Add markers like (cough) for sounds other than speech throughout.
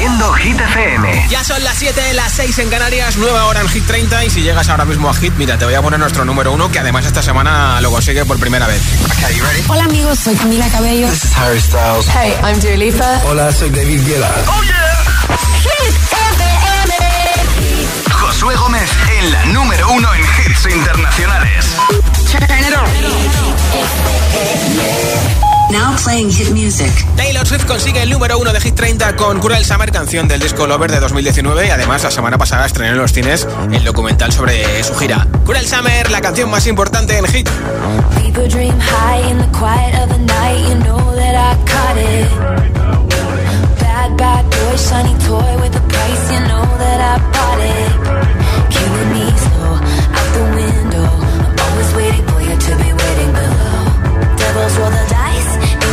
Haciendo Hit FM. Ya son las 7, las 6 en Canarias, nueva hora en Hit 30 y si llegas ahora mismo a Hit, mira, te voy a poner nuestro número uno que además esta semana lo consigue por primera vez. Hola amigos, soy Camila Cabello. This is Harry Styles. Hey, I'm Dua Lipa. Hola, soy David Guetta. Oh yeah. Hit FM. Josué Gómez en la número uno en hits internacionales. Now playing hit music. Taylor Swift consigue el número uno de Hit 30 con Cruel Summer, canción del disco Lover de 2019 y además la semana pasada estrenó en los cines el documental sobre su gira. Cruel Summer, la canción más importante en Hit. People dream high in the quiet of the night, you know that I caught it. Bad, bad boy, shiny toy with a price, you know that I bought it. Killing me slow, out the window. I'm always waiting for you to be waiting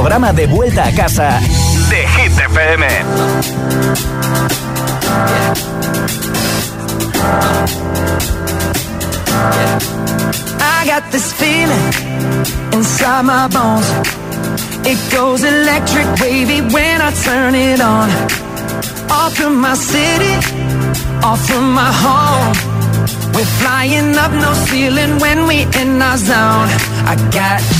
Programa de vuelta a casa de Hit FM. I got this feeling inside my bones. It goes electric wavy when I turn it on. Off from my city, off from my home. We're flying up no ceiling when we in our zone. I got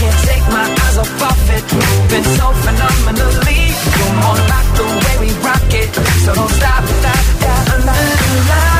can't take my eyes off of it. Moving so phenomenally. Come on, rock the way we rock it. So don't stop, stop, stop. Under the.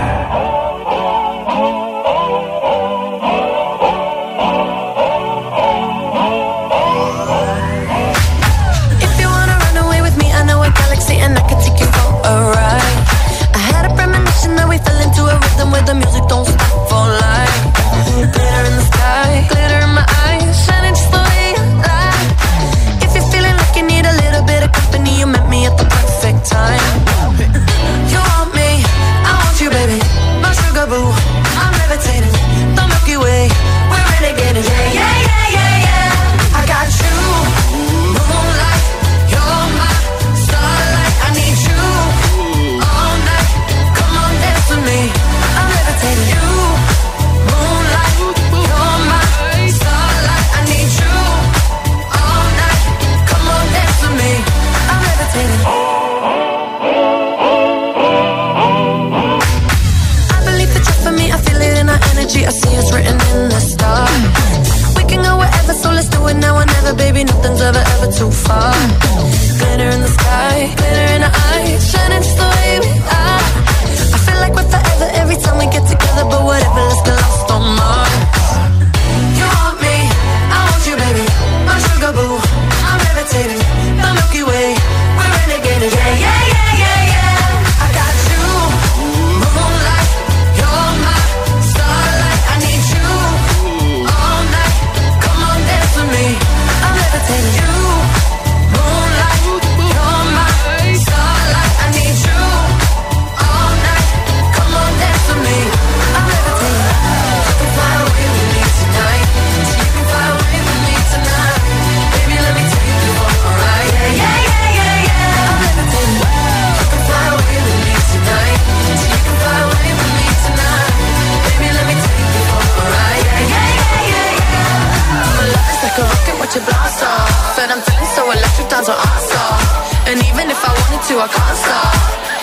I'm feeling so electric times are awesome. And even if I wanted to, I can't stop.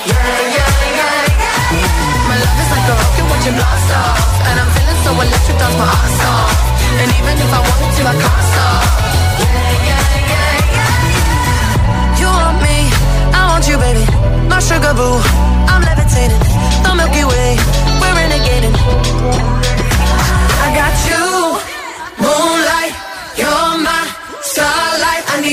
Yeah, yeah, yeah, yeah. My love is like a rocket when you blast off. And I'm feeling so electric times my ass off. And even if I wanted to, I can't stop. Yeah, yeah, yeah, yeah. You want me, I want you, baby. My sugar boo, I'm levitating. The Milky Way, we're renegading. I got you, moon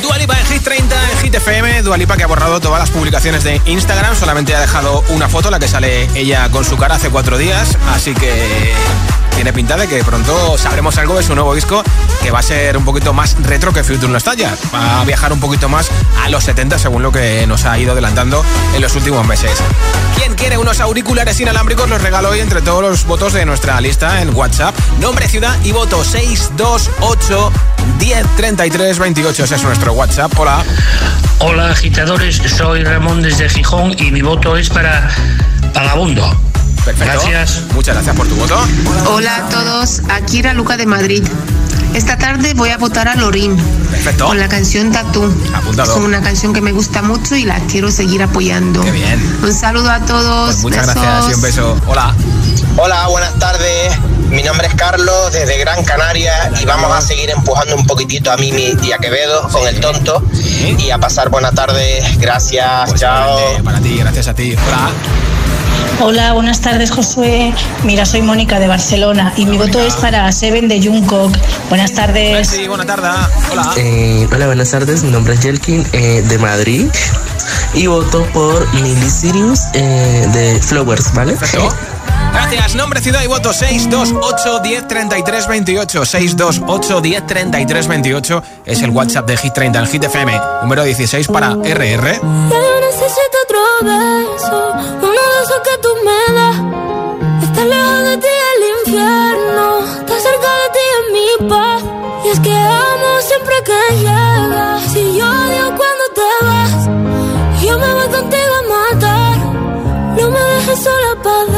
Dualipa en Hit 30, en Hit FM. Dualipa que ha borrado todas las publicaciones de Instagram. Solamente ha dejado una foto, la que sale ella con su cara hace cuatro días. Así que tiene pinta de que pronto sabremos algo de su nuevo disco que va a ser un poquito más retro que Future Nostalgia. Va a viajar un poquito más a los 70 según lo que nos ha ido adelantando en los últimos meses. ¿Quién quiere unos auriculares inalámbricos? Los regalo hoy entre todos los votos de nuestra lista en WhatsApp. Nombre, ciudad y voto 628 1033 28. Ese es nuestro WhatsApp. Hola. Hola agitadores, soy Ramón desde Gijón y mi voto es para Vagabundo. Perfecto. Gracias. Muchas gracias por tu voto. Hola a todos, aquí era Luca de Madrid. Esta tarde voy a votar a Lorín Perfecto. con la canción Tatú. Apuntado. Es una canción que me gusta mucho y la quiero seguir apoyando. Qué bien. Un saludo a todos. Pues muchas Besos. gracias y un beso. Hola. Hola, buenas tardes. Mi nombre es Carlos desde Gran Canaria y vamos a seguir empujando un poquitito a Mimi y a Quevedo con el tonto y a pasar buena tarde. Gracias, Pues chao. Para ti, gracias a ti. Hola. Hola, buenas tardes Josué. Mira, soy Mónica de Barcelona y mi voto es para Seven de Jungkook. Buenas tardes. Sí, buena tarde. Hola. Eh, hola, buenas tardes. Mi nombre es Jelkin eh, de Madrid y voto por Miley Sirius eh, de Flowers, ¿vale? Perfecto. Gracias. Nombre, ciudad y voto 628 1033 28. 628 1033 28 es el WhatsApp de Hit 30 en Hit FM. Número 16 para RR. Yo necesito otro beso, uno de esos que tú me das. Está lejos de ti el infierno, está cerca de ti en mi paz. Y es que amo siempre que llegas. Si yo odio cuando te vas, yo me voy contigo a matar. No me dejes sola, ¿pa'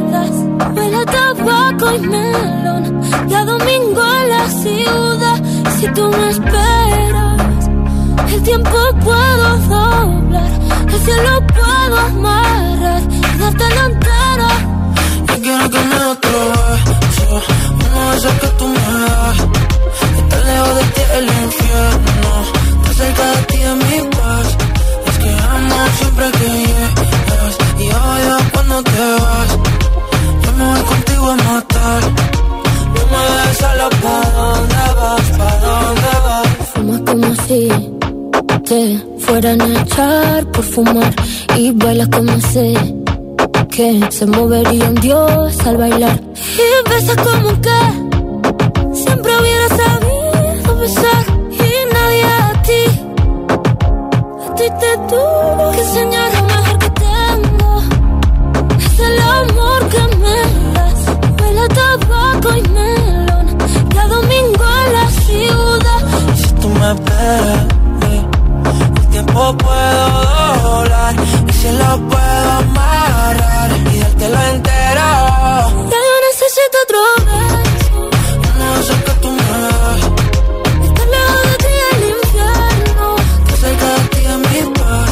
y melón. Y a domingo en la ciudad. Si tú me esperas, el tiempo puedo doblar. El cielo puedo amarrar y darte la entera. Yo quiero que me otro beso, uno de que tú me das. Estar lejos de ti el infierno, estar cerca de ti es mi paz. Es que amo siempre que llegas y odio cuando te vas. Yo me voy contigo a matar. No me dejes solo, ¿pa' dónde vas? ¿Pa' dónde vas? Fumas como si te fueran a echar por fumar. Y bailas como sé que se movería un dios al bailar. Y besas como que siempre hubiera sabido besar. Y nadie a ti, a ti te tuvo que enseñar lo mejor que tengo. Es el amor que me a tabaco y melón. Y a domingo en la ciudad. Y si tú me eh, el tiempo puedo doblar y se lo puedo amarrar y dártelo entero. Ya yo necesito otro beso. De esos que tú me das, Estar lejos de ti el infierno. estar cerca de ti es mi paz.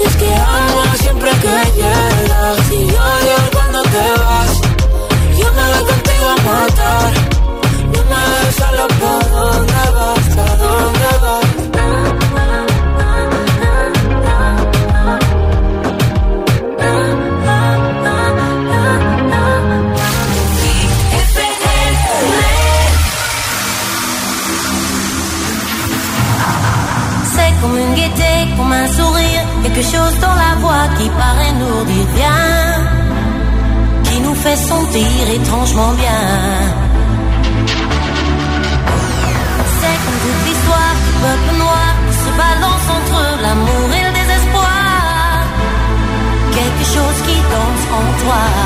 Y es que amo siempre que llegas sentir étrangement bien. C'est comme toute l'histoire du peuple noir qui se balance entre l'amour et le désespoir. Quelque chose qui danse en toi.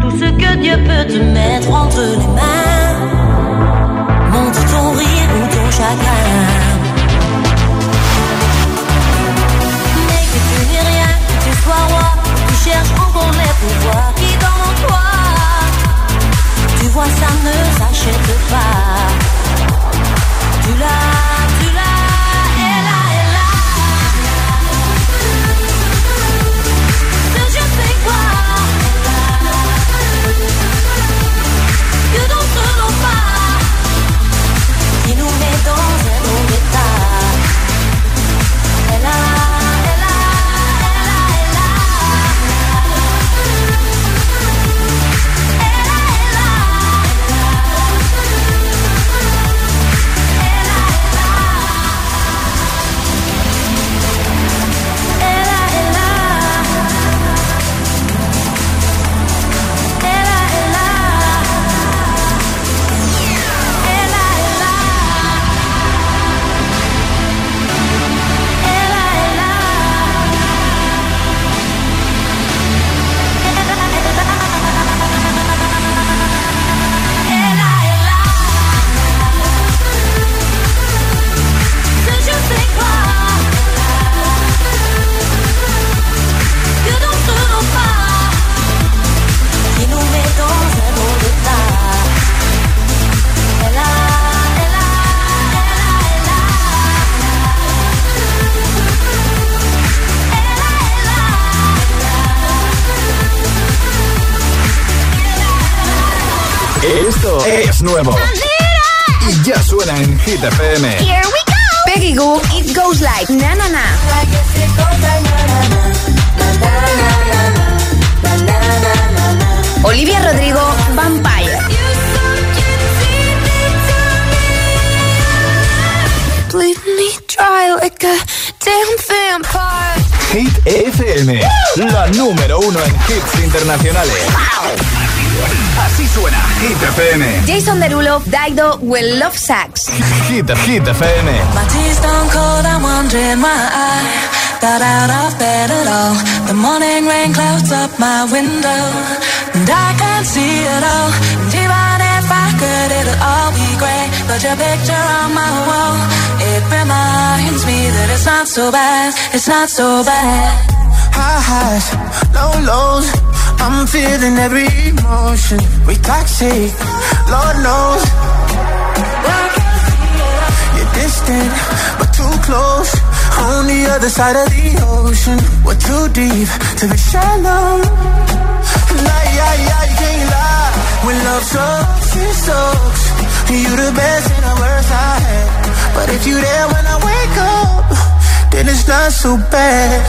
Tout ce que Dieu peut te mettre entre les mains. Montre ton rire ou ton chagrin. Mais que tu n'es rien, que tu sois roi, tu cherches encore les pouvoirs qui en toi. Tu vois, ça ne s'achète pas. Tu l'as, Hit. Daido, Will Love Sax. Hit, Hit FM. My tea's stone cold, I'm wondering why I got out of bed at all. The morning rain clouds up my window, and I can't see it all. And even if I could, it'll all be great. But your picture on my wall, it reminds me that it's not so bad, it's not so bad. High highs, low lows. I'm feeling every emotion. We toxic, Lord knows. You're distant, but too close. On the other side of the ocean, we're too deep to be shallow. Nah, yeah, yeah, you can't lie. When love sucks, it sucks. You the best and the worst I had. But if you there when I wake up, then it's not so bad.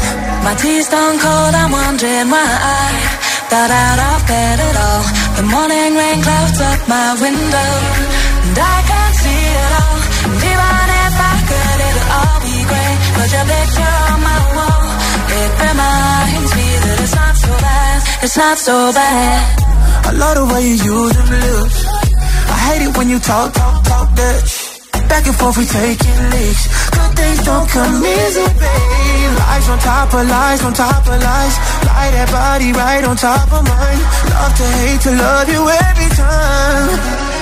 My tea's stone cold, I'm wondering why I got out of bed at all. The morning rain clouds up my window, and I all be great. But your picture on my wall, it reminds me that it's not so bad, it's not so bad. I love the way you use them lips. I hate it when you talk, talk, talk that. Back and forth, we taking leaks. Good things don't come easy, babe. Lies on top of lies, on top of lies. Lie that body right on top of mine. Love to hate to love you every time.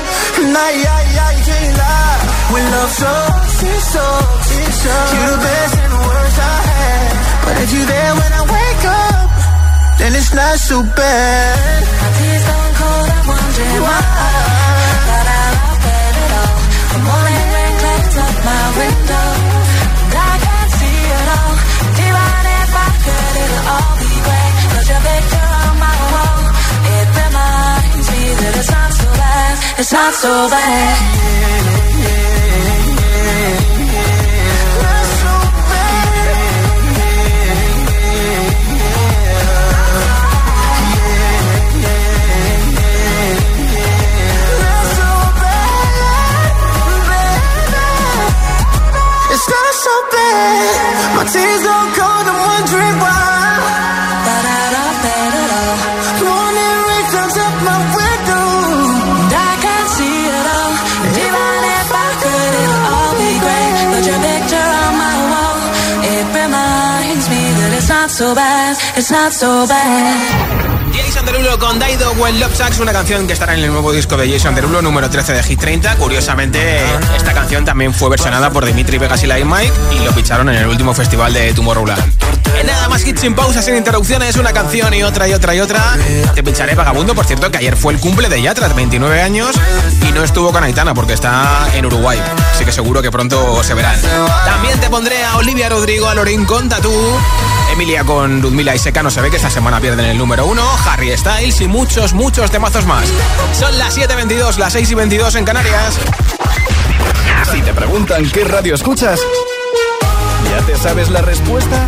Nah, yeah, yeah, you can't lie. When love sucks, it sucks, it sucks. You're the best and the worst I had. But if you there when I wake up, then it's not so bad. My tea's stone cold, I'm wondering why I got out of bed at all. The morning rain clouds up my window, and I can't see it all. And even if I could, it'll all that it's not so bad, it's not so bad. It's not so bad. My tears don't it's not so bad. Jason Derulo con Daido When Love Sucks, una canción que estará en el nuevo disco de Jason Derulo, número 13 de Hit 30. Curiosamente, esta canción también fue versionada por Dimitri Vegas y Like Mike y lo picharon en el último festival de Tomorrowland. En nada más hits sin pausas, sin interrupciones, una canción y otra y otra y otra. Te pincharé Vagabundo, por cierto, que ayer fue el cumple de Yatra, 29 años, y no estuvo con Aitana porque está en Uruguay. Así que seguro que pronto se verán. También te pondré a Olivia Rodrigo, a Lorín con Tatú, Emilia con Ludmila y Seca, no se ve que esta semana pierden el número uno, Harry Styles y muchos, muchos temazos más. Son las 7.22, las 6 y 22 en Canarias. Si te preguntan qué radio escuchas, ¿ya te sabes la respuesta?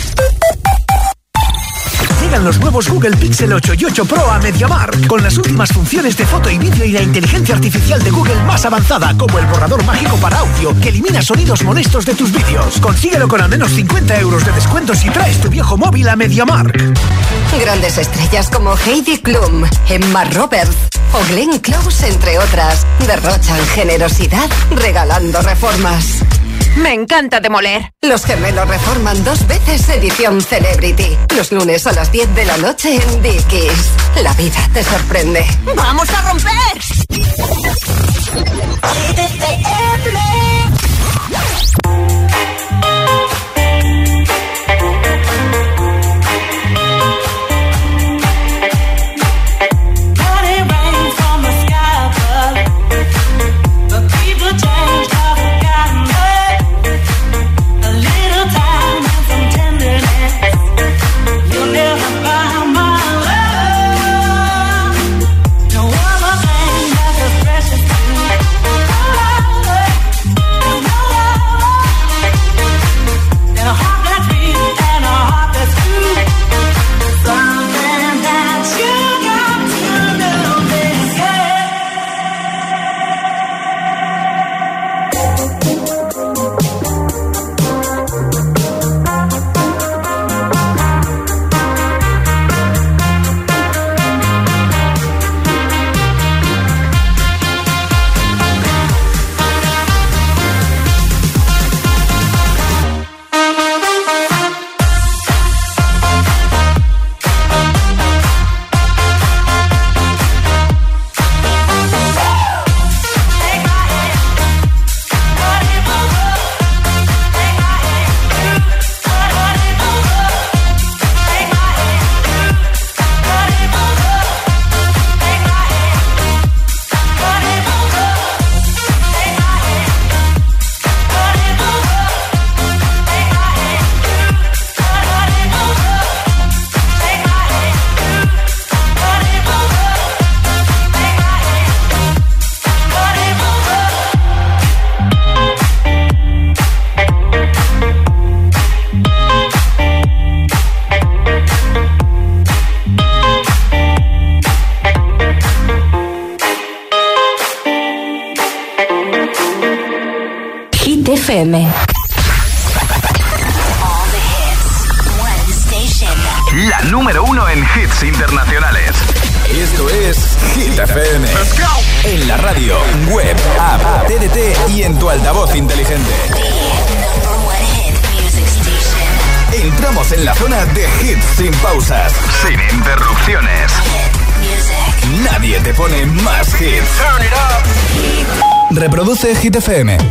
Los nuevos Google Pixel 8 y 8 Pro a MediaMark con las últimas funciones de foto y vídeo y la inteligencia artificial de Google más avanzada, como el borrador mágico para audio que elimina sonidos molestos de tus vídeos. Consíguelo con al menos 50 euros de descuento si traes tu viejo móvil a MediaMark. Grandes estrellas como Heidi Klum, Emma Roberts o Glenn Close, entre otras, derrochan generosidad regalando reformas. Me encanta demoler. Los gemelos reforman dos veces edición Celebrity. Los lunes a las 10 de la noche en Dickies. La vida te sorprende. ¡Vamos a romper! Hit FM.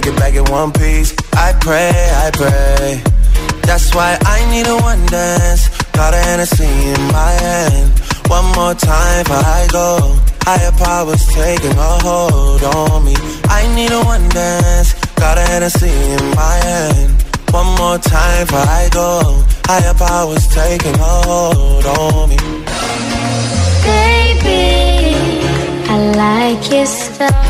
Make it back in one piece. I pray, I pray. That's why I need a one dance. Got a Hennessy in my hand. One more time before I go. Higher powers taking a hold on me. I need a one dance. Got a Hennessy in my hand. One more time before I go. Higher powers taking a hold on me. Baby, I like your stuff.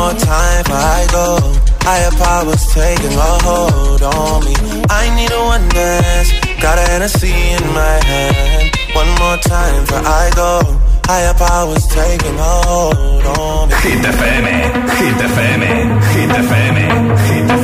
more time before I go. Higher powers taking a hold on me. I need a one dance. Got a Hennessy in my hand. One more time before I go. Higher powers taking a hold on me. Hit the FM, Hit the FM, Hit the FM, Hit FM,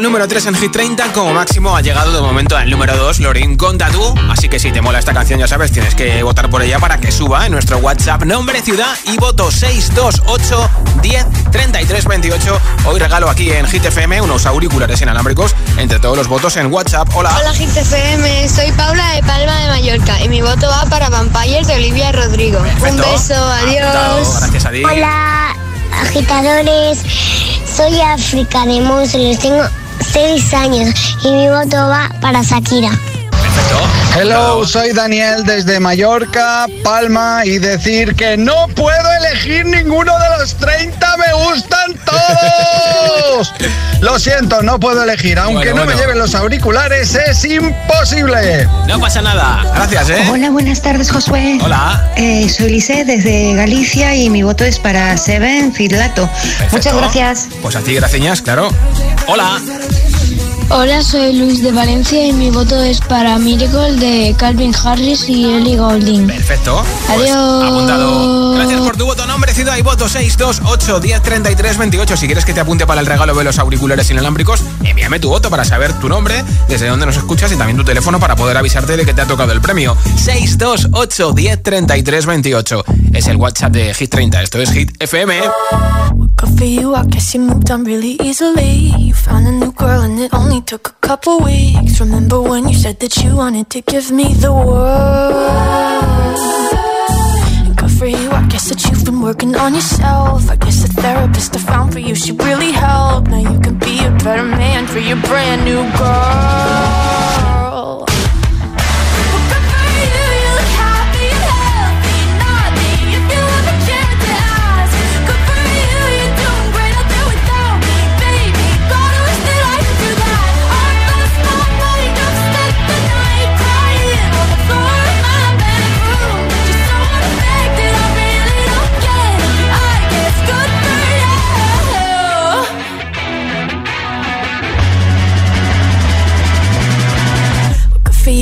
semana del 4 al número 3 en Hit 30. Como máximo ha llegado de momento al número 2, Lorin con Tatú. Así que si te mola esta canción, ya sabes, tienes que votar por ella para que suba en nuestro WhatsApp. Nombre, ciudad y voto 628 10 33 28. Hoy regalo aquí en Hit FM unos auriculares inalámbricos entre todos los votos en WhatsApp. Hola. Hola Hit FM, soy Paula de Palma de Mallorca y mi voto va para Vampires de Olivia Rodrigo. Un beso, adiós. Gracias a ti. Hola, agitadores. Soy África de Monstruos, tengo 6 años y mi voto va para Shakira. Hello, soy Daniel desde Mallorca, Palma y decir que no puedo elegir ninguno de los 30, me gustan todos. (laughs) Lo siento, no puedo elegir, aunque Bueno, no me lleven los auriculares, es imposible. No pasa nada. Gracias, ¿eh? Hola, buenas tardes, Josué. Hola. Eh, soy Lice desde Galicia y mi voto es para Seven Filato. Muchas gracias. Pues a ti, gracias, claro. Hola. Hola, soy Luis de Valencia y mi voto es para Miracle de Calvin Harris y Ellie Goulding. Perfecto. Pues Adiós. apuntado. Gracias por tu voto, nombre, ciudad y voto 628 10 33 28. Si quieres que te apunte para el regalo de los auriculares inalámbricos, envíame tu voto para saber tu nombre, desde dónde nos escuchas y también tu teléfono para poder avisarte de que te ha tocado el premio. 628 10 33 28. Es el WhatsApp de Hit 30. Esto es Hit FM. Good for you, I guess you moved on really easily. You found a new girl and it only took a couple weeks. Remember when you said that you wanted to give me the world? Good for you, I guess that you've been working on yourself. I guess the therapist I found for you, she really helped. Now you can be a better man for your brand new girl.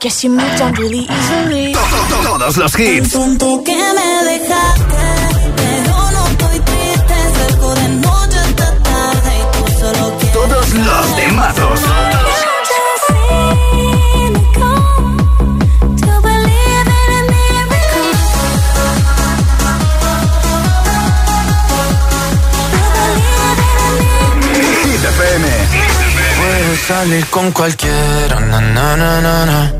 For you, I guess you moved on really easily. Todos los hits. Que me dejaste, Todos los temazos. Puedes salir con cualquiera, na, na, na, na, na.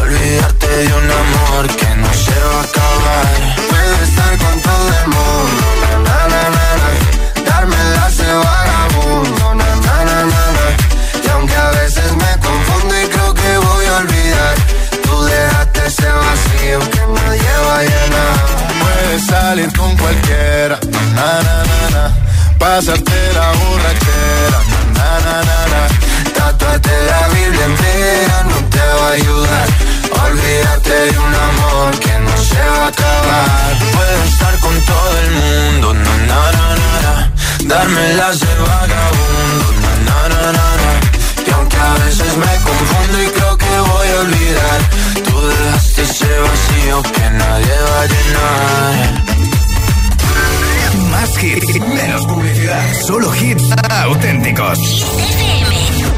Olvidarte de un amor que no se va a acabar. Puedes estar con todo el mundo, na, na, na, na. Dármelas de vagabundo, na, na, na, na. Y aunque a veces me confundo y creo que voy a olvidar, tú dejaste ese vacío que nadie va a llenar. Puedes salir con cualquiera, na na na na. Pasarte la borrachera, na na na na. Tatuarte la Biblia entera no te va a ayudar. Olvídate de un amor que no se va a acabar. Puedo estar con todo el mundo, na, na, na, na, na. Dármelas de vagabundo, na, na, na, na, na. Y aunque a veces me confundo y creo que voy a olvidar, tú dejaste ese vacío que nadie va a llenar. Más hits, menos publicidad. Solo hits auténticos. I've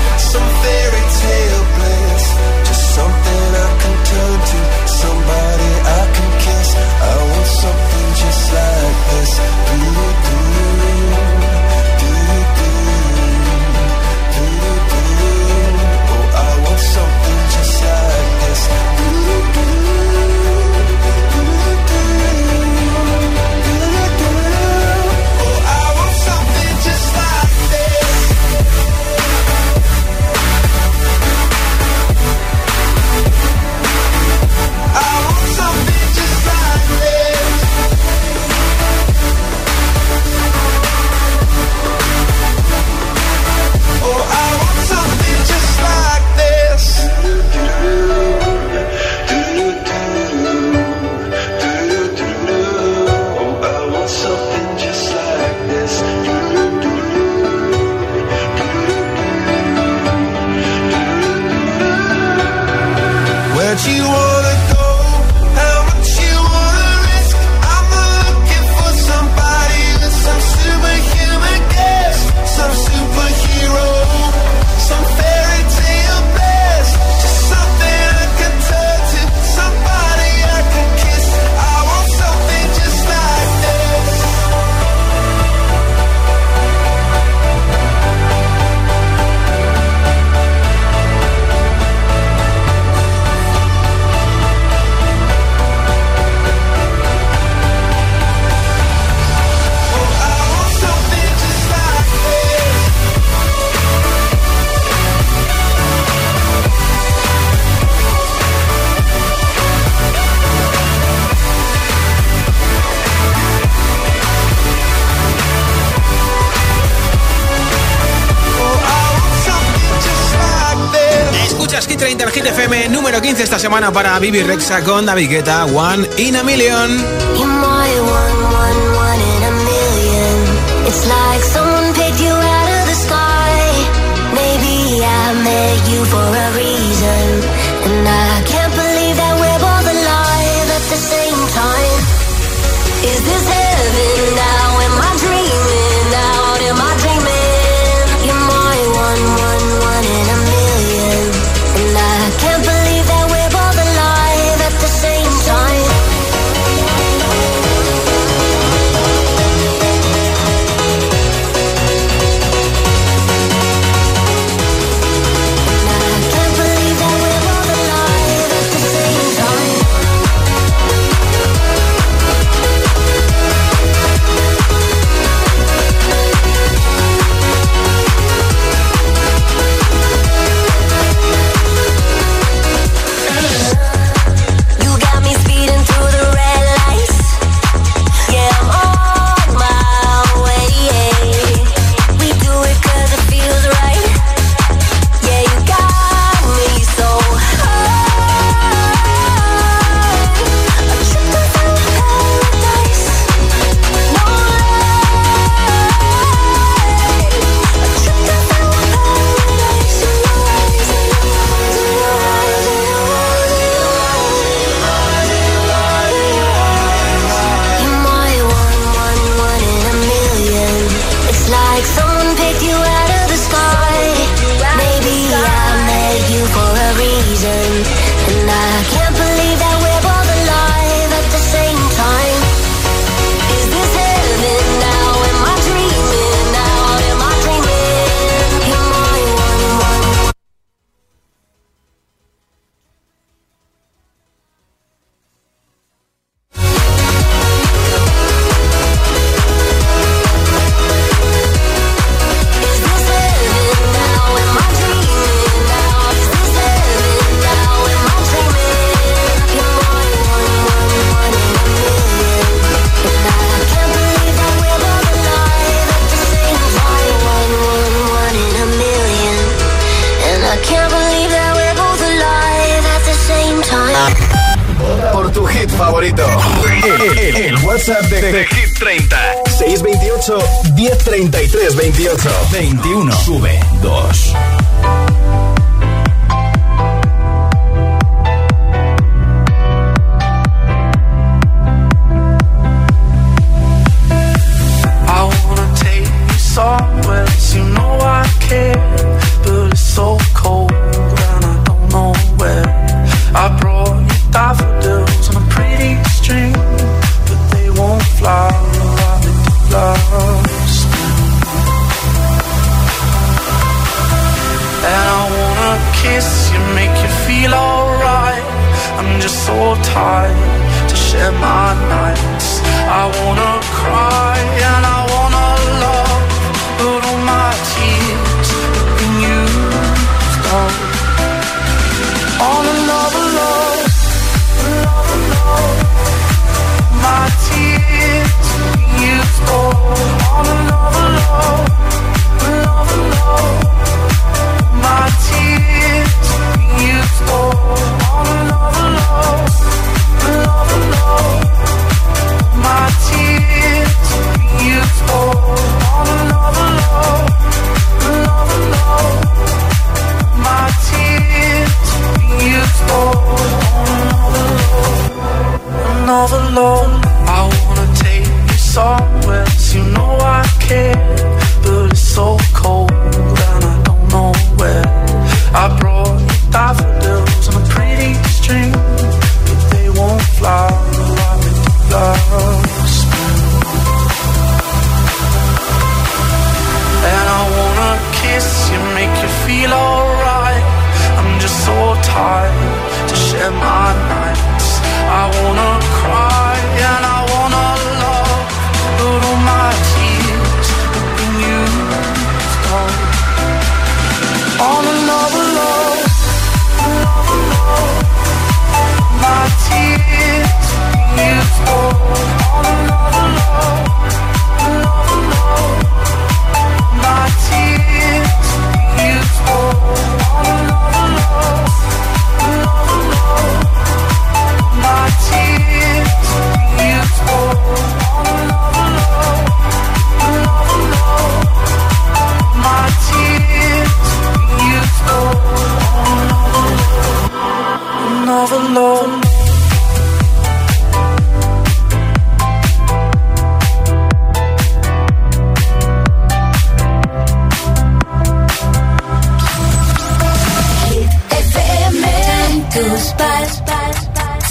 some fairy tale bliss. Just something I can turn to, somebody 30 en Hit FM número 15 esta semana para Vivi Rexa con David Guetta, One in a Million. You're my one, one, one in a million. It's like someone picked you out of the sky. Maybe I met you for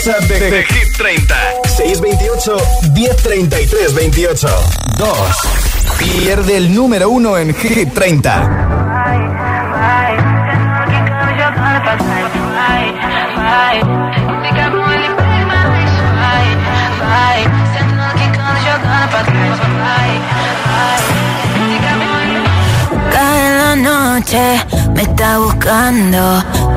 WhatsApp de, de Hit 30. 628 1033 28. 2. Pierde el número uno en Hit 30. Cae la noche, me está buscando.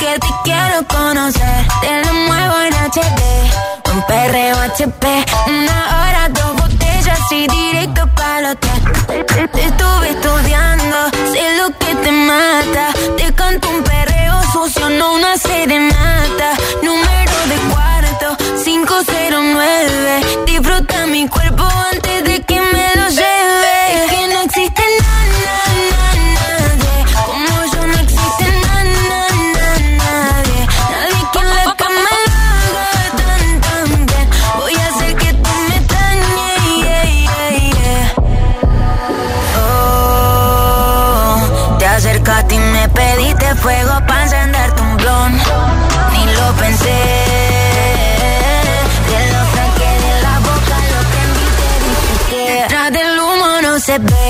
que te quiero conocer. Te lo muevo en HD. Un perreo HP. Una hora, dos botellas y directo para el hotel. Te, estuve estudiando. Sé lo que te mata. Te canto un perreo sucio, no una serenata. Número de cuarto, 509. Disfruta mi cuerpo no se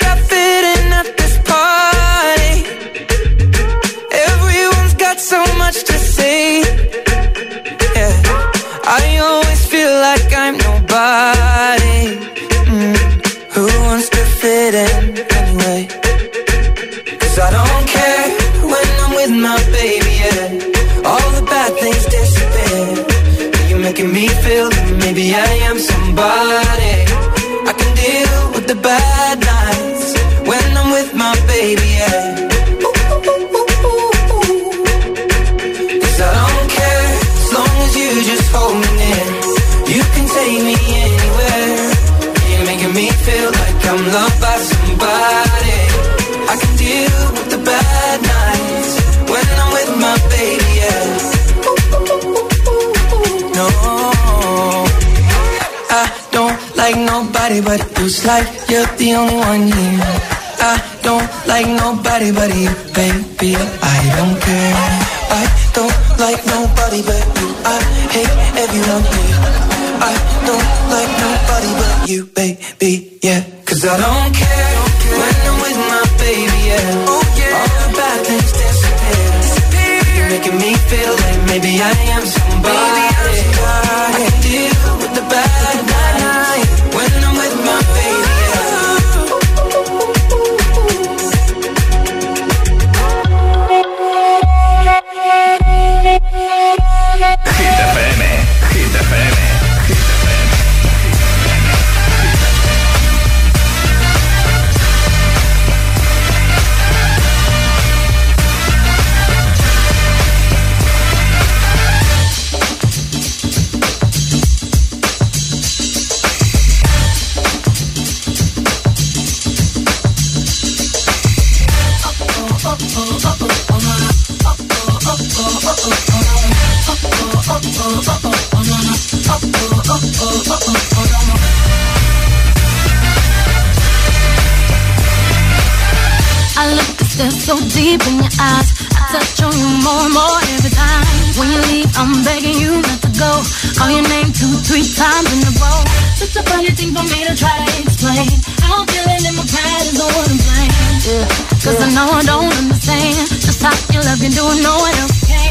so deep in your eyes. I touch on you more and more every time. When you leave, I'm begging you not to go. Call your name two, three times in a row. Such a funny thing for me to try to explain. I'm feeling in my pride is the one I'm. Yeah. Cause. I know I don't understand. Just how you love you, doing no one else can.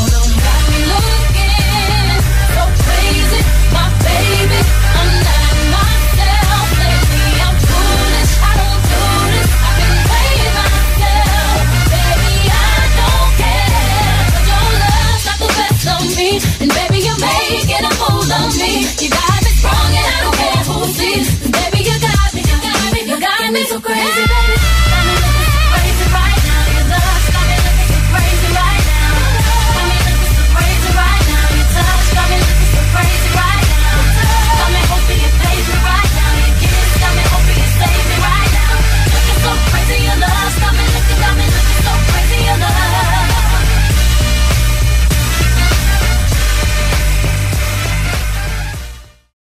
so crazy, baby.